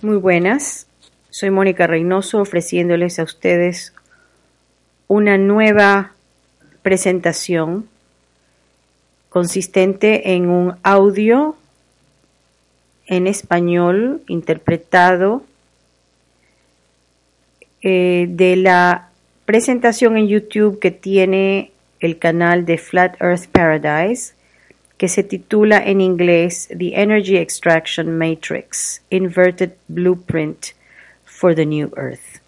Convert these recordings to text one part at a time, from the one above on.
Muy buenas, soy Mónica Reynoso ofreciéndoles a ustedes una nueva presentación consistente en un audio en español interpretado eh, de la presentación en YouTube que tiene el canal de Flat Earth Paradise que se titula en inglés The Energy Extraction Matrix, Inverted Blueprint for the New Earth.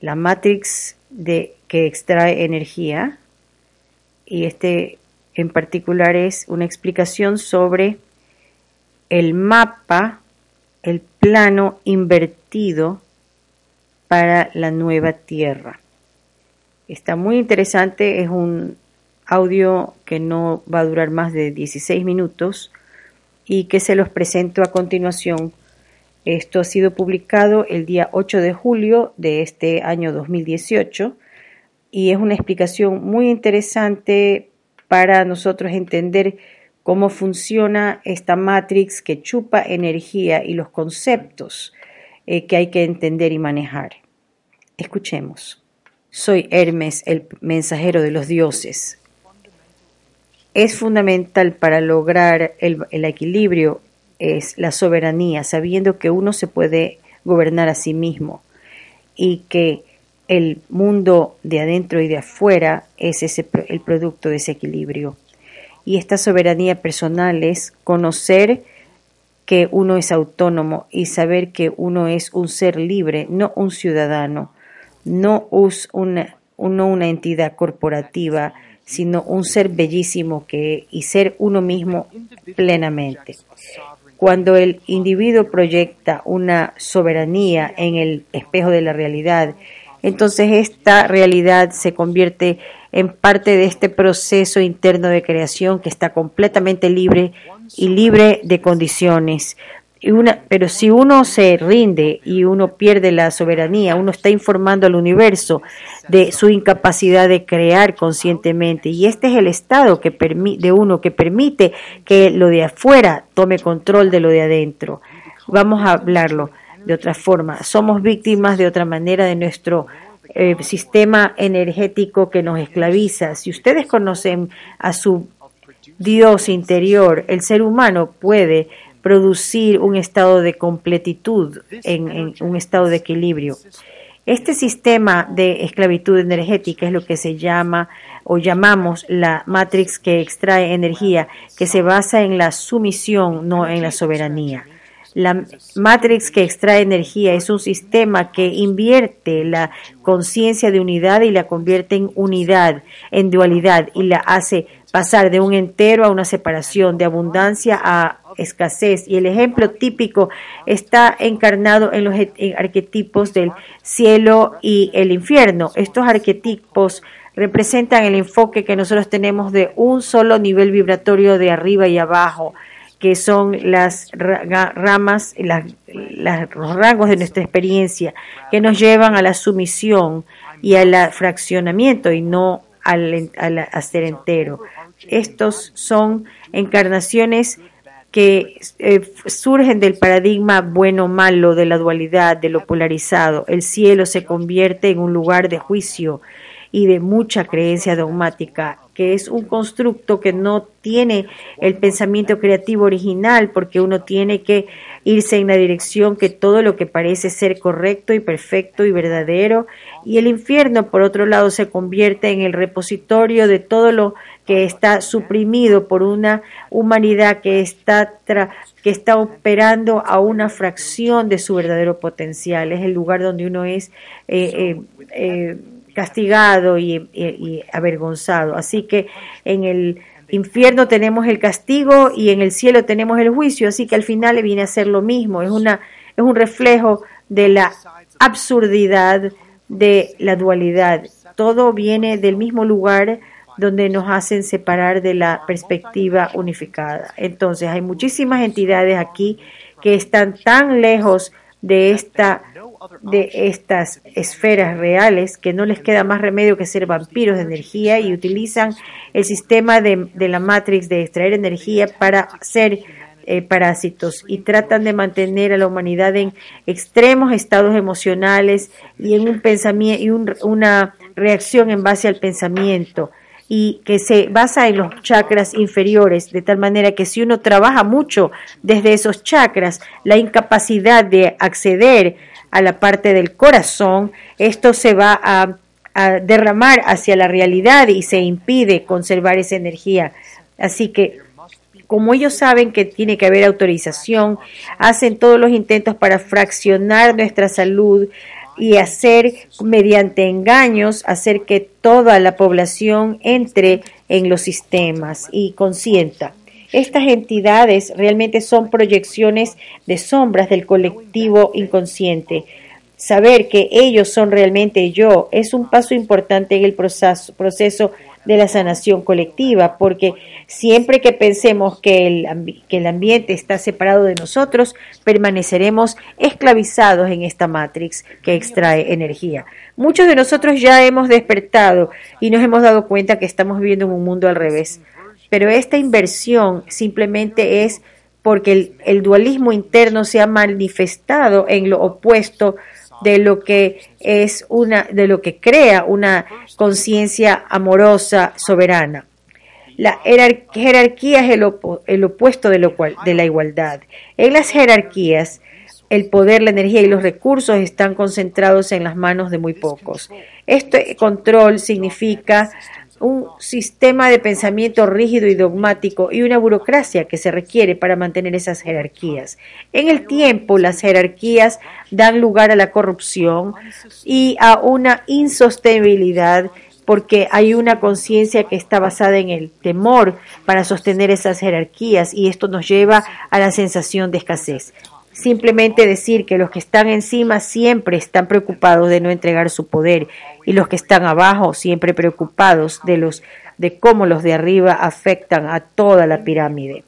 La matrix de, que extrae energía, y este en particular es una explicación sobre el mapa, el plano invertido para la nueva Tierra. Está muy interesante, es un audio que no va a durar más de 16 minutos y que se los presento a continuación. Esto ha sido publicado el día 8 de julio de este año 2018 y es una explicación muy interesante para nosotros entender cómo funciona esta matrix que chupa energía y los conceptos eh, que hay que entender y manejar. Escuchemos. Soy Hermes, el mensajero de los dioses es fundamental para lograr el, equilibrio es la soberanía, sabiendo que uno se puede gobernar a sí mismo y que el mundo de adentro y de afuera es ese, el producto de ese equilibrio. Y esta soberanía personal es conocer que uno es autónomo y saber que uno es un ser libre, no un ciudadano, no una, no una entidad corporativa, sino un ser bellísimo que y ser uno mismo plenamente. Cuando el individuo proyecta una soberanía en el espejo de la realidad, entonces esta realidad se convierte en parte de este proceso interno de creación que está completamente libre y libre de condiciones, pero si uno se rinde y uno pierde la soberanía, uno está informando al universo de su incapacidad de crear conscientemente. Y este es el estado que de uno que permite que lo de afuera tome control de lo de adentro. Vamos a hablarlo de otra forma. Somos víctimas de otra manera de nuestro eh, sistema energético que nos esclaviza. Si ustedes conocen a su Dios interior, el ser humano puede producir un estado de completitud, en, un estado de equilibrio. Este sistema de esclavitud energética es lo que se llama o llamamos la matrix que extrae energía, que se basa en la sumisión, no en la soberanía. La matrix que extrae energía es un sistema que invierte la conciencia de unidad y la convierte en unidad, en dualidad, y la hace pasar de un entero a una separación, de abundancia a escasez. Y el ejemplo típico está encarnado en los arquetipos del cielo y el infierno. Estos arquetipos representan el enfoque que nosotros tenemos de un solo nivel vibratorio de arriba y abajo que son las ramas, los rangos de nuestra experiencia, que nos llevan a la sumisión y al fraccionamiento y no al, ser entero. Estos son encarnaciones que eh, surgen del paradigma bueno-malo, de la dualidad, de lo polarizado. El cielo se convierte en un lugar de juicio y de mucha creencia dogmática, que es un constructo que no tiene el pensamiento creativo original, porque uno tiene que irse en la dirección que todo lo que parece ser correcto y perfecto y verdadero, y el infierno, por otro lado, se convierte en el repositorio de todo lo que está suprimido por una humanidad que está, que está operando a una fracción de su verdadero potencial. Es el lugar donde uno es eh, eh, eh, castigado y, avergonzado. Así que en el infierno tenemos el castigo y en el cielo tenemos el juicio, así que al final le viene a ser lo mismo, es, una, es un reflejo de la absurdidad de la dualidad. Todo viene del mismo lugar donde nos hacen separar de la perspectiva unificada. Entonces, hay muchísimas entidades aquí que están tan lejos de esta de estas esferas reales que no les queda más remedio que ser vampiros de energía y utilizan el sistema de, de la Matrix de extraer energía para ser eh, parásitos y tratan de mantener a la humanidad en extremos estados emocionales y en un pensamiento y una reacción en base al pensamiento y que se basa en los chakras inferiores, de tal manera que si uno trabaja mucho desde esos chakras, la incapacidad de acceder a la parte del corazón, esto se va a, derramar hacia la realidad y se impide conservar esa energía. Así que como ellos saben que tiene que haber autorización, hacen todos los intentos para fraccionar nuestra salud y hacer mediante engaños, hacer que toda la población entre en los sistemas y consienta. Estas entidades realmente son proyecciones de sombras del colectivo inconsciente. Saber que ellos son realmente yo es un paso importante en el proceso, de la sanación colectiva, porque siempre que pensemos que el, que el ambiente está separado de nosotros, permaneceremos esclavizados en esta matrix que extrae energía. Muchos de nosotros ya hemos despertado y nos hemos dado cuenta que estamos viviendo en un mundo al revés, pero esta inversión simplemente es porque el, el dualismo interno se ha manifestado en lo opuesto de lo que es una, de lo que crea una conciencia amorosa, soberana. La jerarquía es el, opuesto de, lo cual, de la igualdad. En las jerarquías, el poder, la energía y los recursos están concentrados en las manos de muy pocos. Este control significa un sistema de pensamiento rígido y dogmático y una burocracia que se requiere para mantener esas jerarquías. En el tiempo, las jerarquías dan lugar a la corrupción y a una insostenibilidad porque hay una conciencia que está basada en el temor para sostener esas jerarquías y esto nos lleva a la sensación de escasez simplemente decir que los que están encima siempre están preocupados de no entregar su poder y los que están abajo siempre preocupados de los de cómo los de arriba afectan a toda la pirámide.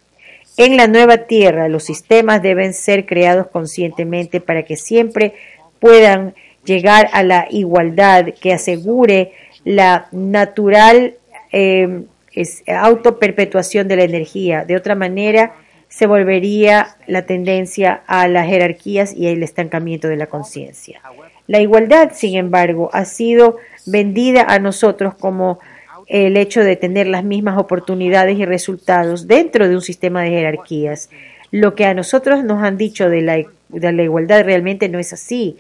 En la nueva tierra los sistemas deben ser creados conscientemente para que siempre puedan llegar a la igualdad que asegure la natural eh, autoperpetuación de la energía. De otra manera, se volvería la tendencia a las jerarquías y el estancamiento de la conciencia. La igualdad, sin embargo, ha sido vendida a nosotros como el hecho de tener las mismas oportunidades y resultados dentro de un sistema de jerarquías. Lo que a nosotros nos han dicho de la, de la igualdad realmente no es así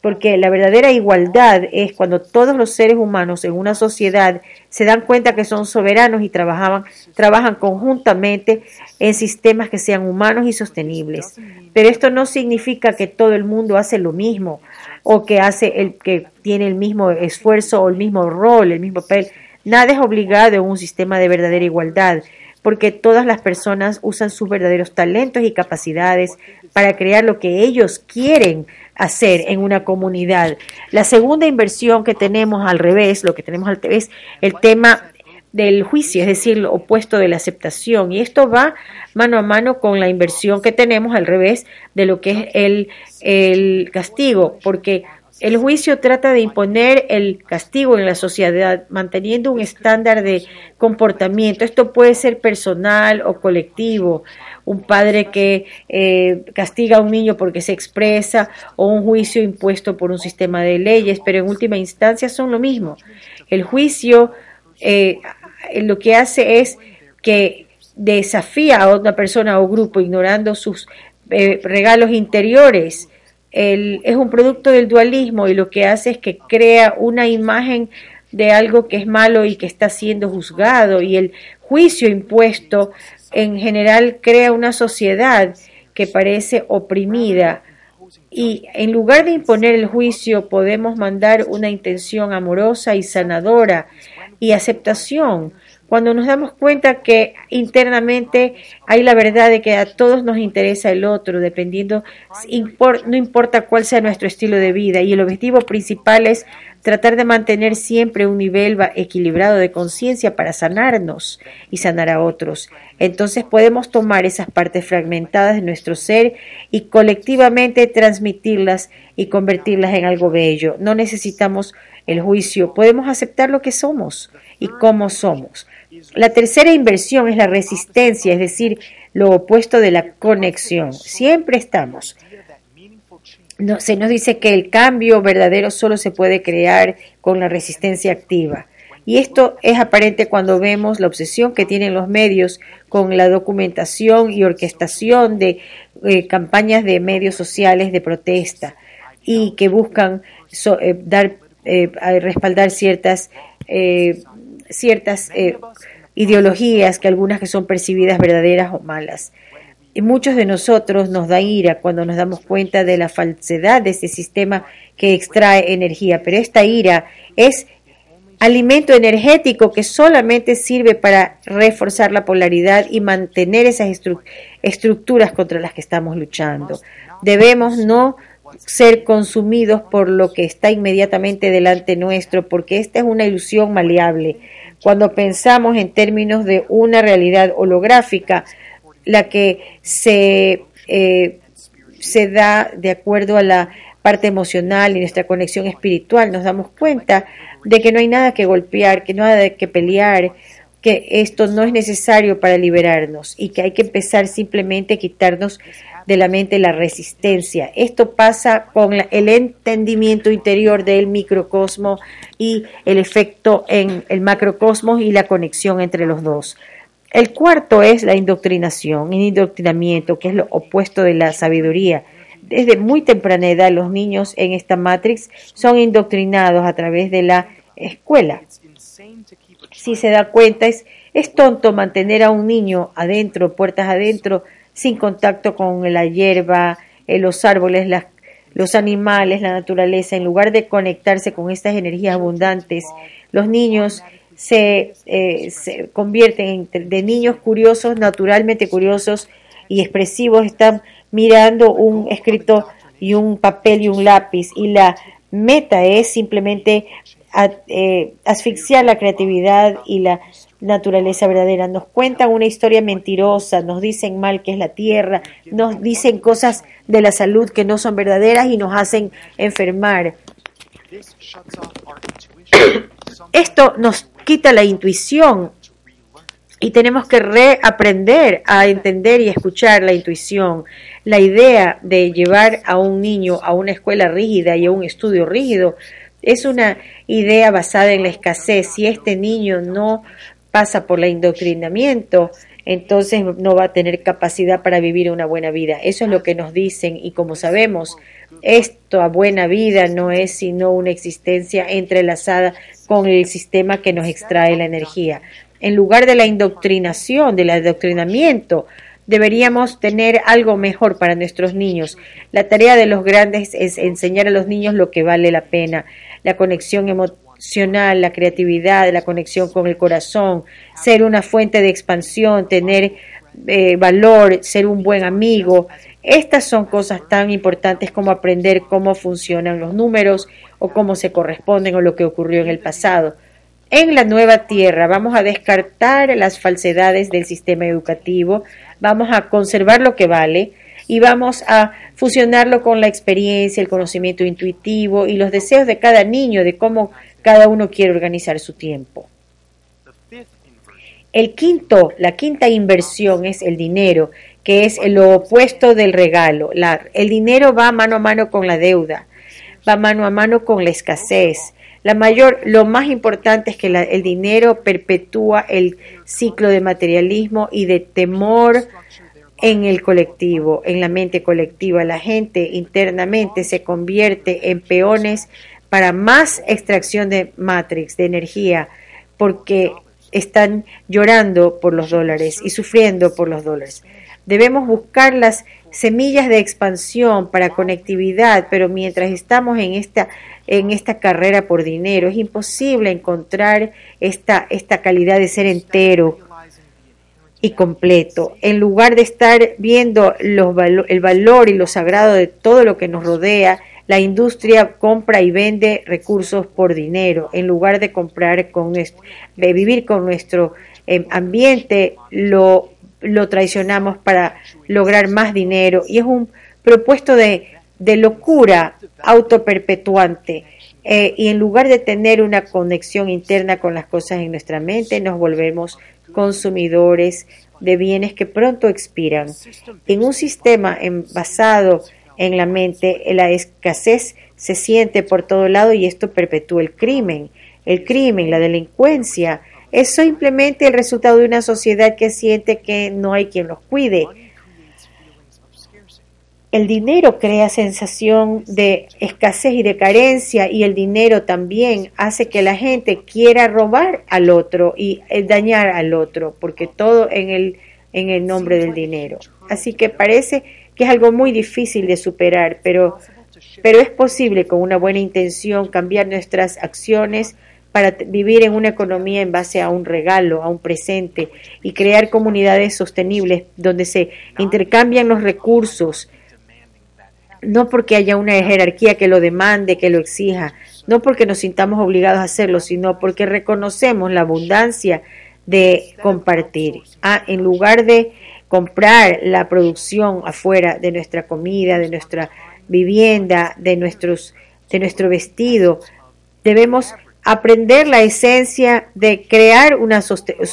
porque la verdadera igualdad es cuando todos los seres humanos en una sociedad se dan cuenta que son soberanos y trabajan, trabajan conjuntamente en sistemas que sean humanos y sostenibles. Pero esto no significa que todo el mundo hace lo mismo o que hace el que tiene el mismo esfuerzo o el mismo rol, el mismo papel. Nada es obligado en un sistema de verdadera igualdad porque todas las personas usan sus verdaderos talentos y capacidades para crear lo que ellos quieren hacer en una comunidad. La segunda inversión que tenemos al revés, lo que tenemos al revés, el tema del juicio, es decir, lo opuesto de la aceptación. Y esto va mano a mano con la inversión que tenemos al revés de lo que es el, el castigo, porque el juicio trata de imponer el castigo en la sociedad, manteniendo un estándar de comportamiento. Esto puede ser personal o colectivo. Un padre que eh, castiga a un niño porque se expresa o un juicio impuesto por un sistema de leyes, pero en última instancia son lo mismo. El juicio eh, lo que hace es que desafía a otra persona o grupo ignorando sus eh, regalos interiores. Es un producto del dualismo y lo que hace es que crea una imagen de algo que es malo y que está siendo juzgado. Y el juicio impuesto en general crea una sociedad que parece oprimida. Y en lugar de imponer el juicio podemos mandar una intención amorosa y sanadora y aceptación cuando nos damos cuenta que internamente hay la verdad de que a todos nos interesa el otro, dependiendo, no importa cuál sea nuestro estilo de vida, y el objetivo principal es tratar de mantener siempre un nivel equilibrado de conciencia para sanarnos y sanar a otros. Entonces podemos tomar esas partes fragmentadas de nuestro ser y colectivamente transmitirlas y convertirlas en algo bello. No necesitamos el juicio, podemos aceptar lo que somos y cómo somos. La tercera inversión es la resistencia, es decir, lo opuesto de la conexión. Siempre estamos. No, se nos dice que el cambio verdadero solo se puede crear con la resistencia activa. Y esto es aparente cuando vemos la obsesión que tienen los medios con la documentación y orquestación de eh, campañas de medios sociales de protesta y que buscan eh, dar eh, respaldar ciertas ciertas ideologías que algunas que son percibidas verdaderas o malas. Y muchos de nosotros nos da ira cuando nos damos cuenta de la falsedad de ese sistema que extrae energía, pero esta ira es alimento energético que solamente sirve para reforzar la polaridad y mantener esas estructuras contra las que estamos luchando. Debemos no ser consumidos por lo que está inmediatamente delante nuestro, porque esta es una ilusión maleable. Cuando pensamos en términos de una realidad holográfica, la que se, eh, se da de acuerdo a la parte emocional y nuestra conexión espiritual, nos damos cuenta de que no hay nada que golpear, que no hay nada que pelear, que esto no es necesario para liberarnos y que hay que empezar simplemente a quitarnos de la mente la resistencia. Esto pasa con el entendimiento interior del microcosmo y el efecto en el macrocosmos y la conexión entre los dos. El cuarto es la indoctrinación, el indoctrinamiento, que es lo opuesto de la sabiduría desde muy temprana edad los niños en esta Matrix son indoctrinados a través de la escuela. Si se da cuenta, es, es tonto mantener a un niño adentro, puertas adentro, sin contacto con la hierba, eh, los árboles, los animales, la naturaleza, en lugar de conectarse con estas energías abundantes, los niños se, eh, se convierten en, de niños curiosos, naturalmente curiosos y expresivos, están mirando un escrito y un papel y un lápiz. Y la meta es simplemente eh, asfixiar la creatividad y la naturaleza verdadera. Nos cuentan una historia mentirosa, nos dicen mal que es la tierra, nos dicen cosas de la salud que no son verdaderas y nos hacen enfermar. Esto nos quita la intuición y tenemos que reaprender a entender y escuchar la intuición. La idea de llevar a un niño a una escuela rígida y a un estudio rígido es una idea basada en la escasez. Si este niño no pasa por el indoctrinamiento, entonces no va a tener capacidad para vivir una buena vida. Eso es lo que nos dicen y como sabemos, esto a buena vida no es sino una existencia entrelazada con el sistema que nos extrae la energía en lugar de la indoctrinación, del adoctrinamiento, deberíamos tener algo mejor para nuestros niños. La tarea de los grandes es enseñar a los niños lo que vale la pena, la conexión emocional, la creatividad, la conexión con el corazón, ser una fuente de expansión, tener eh, valor, ser un buen amigo. Estas son cosas tan importantes como aprender cómo funcionan los números o cómo se corresponden o lo que ocurrió en el pasado. En la nueva tierra vamos a descartar las falsedades del sistema educativo, vamos a conservar lo que vale y vamos a fusionarlo con la experiencia, el conocimiento intuitivo y los deseos de cada niño de cómo cada uno quiere organizar su tiempo. El quinto, la quinta inversión es el dinero, que es lo opuesto del regalo. el dinero va mano a mano con la deuda, va mano a mano con la escasez, la mayor, lo más importante es que el dinero perpetúa el ciclo de materialismo y de temor en el colectivo, en la mente colectiva. La gente internamente se convierte en peones para más extracción de matrix, de energía, porque están llorando por los dólares y sufriendo por los dólares. Debemos buscar las semillas de expansión para conectividad, pero mientras estamos en esta en esta carrera por dinero. Es imposible encontrar esta, esta calidad de ser entero y completo. En lugar de estar viendo el valor y lo sagrado de todo lo que nos rodea, la industria compra y vende recursos por dinero. En lugar de comprar con vivir con nuestro em, ambiente, lo, lo traicionamos para lograr más dinero. Y es un propuesto de de locura autoperpetuante. Eh, y en lugar de tener una conexión interna con las cosas en nuestra mente, nos volvemos consumidores de bienes que pronto expiran. En un sistema basado en la mente, la escasez se siente por todo lado y esto perpetúa el crimen. El crimen, la delincuencia, es simplemente el resultado de una sociedad que siente que no hay quien los cuide. El dinero crea sensación de escasez y de carencia y el dinero también hace que la gente quiera robar al otro y eh, dañar al otro, porque todo en el, en el nombre del dinero. Así que parece que es algo muy difícil de superar, pero, pero es posible con una buena intención cambiar nuestras acciones para vivir en una economía en base a un regalo, a un presente y crear comunidades sostenibles donde se intercambian los recursos, no porque haya una jerarquía que lo demande, que lo exija, no porque nos sintamos obligados a hacerlo, sino porque reconocemos la abundancia de compartir. Ah, en lugar de comprar la producción afuera de nuestra comida, de nuestra vivienda, de nuestros de nuestro vestido, debemos aprender la esencia de crear una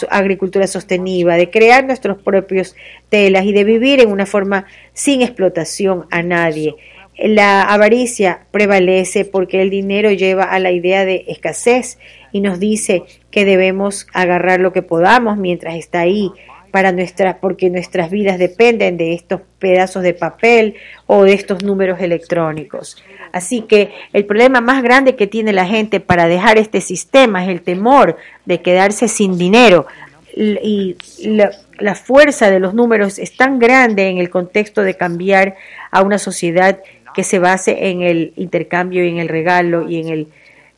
agricultura sostenible, de crear nuestros propios telas y de vivir en una forma sin explotación a nadie. La avaricia prevalece porque el dinero lleva a la idea de escasez y nos dice que debemos agarrar lo que podamos mientras está ahí para nuestra, porque nuestras vidas dependen de estos pedazos de papel o de estos números electrónicos. Así que el problema más grande que tiene la gente para dejar este sistema es el temor de quedarse sin dinero. Y la, la fuerza de los números es tan grande en el contexto de cambiar a una sociedad que se base en el intercambio y en el regalo y en el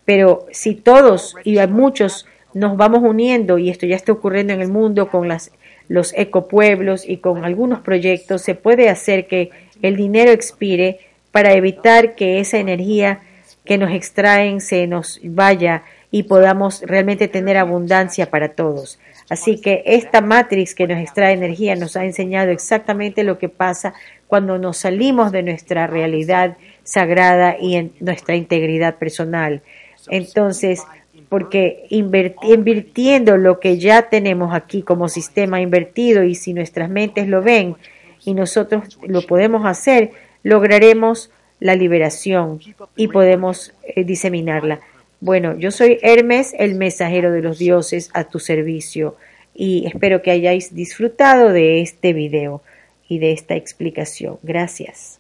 pero si todos y muchos nos vamos uniendo y esto ya está ocurriendo en el mundo con las los ecopueblos y con algunos proyectos se puede hacer que el dinero expire para evitar que esa energía que nos extraen se nos vaya y podamos realmente tener abundancia para todos. Así que esta matrix que nos extrae energía nos ha enseñado exactamente lo que pasa cuando nos salimos de nuestra realidad sagrada y en nuestra integridad personal. Entonces, porque invirtiendo lo que ya tenemos aquí como sistema invertido y si nuestras mentes lo ven y nosotros lo podemos hacer, lograremos la liberación y podemos eh, diseminarla. Bueno, yo soy Hermes, el mensajero de los dioses a tu servicio y espero que hayáis disfrutado de este video y de esta explicación. Gracias.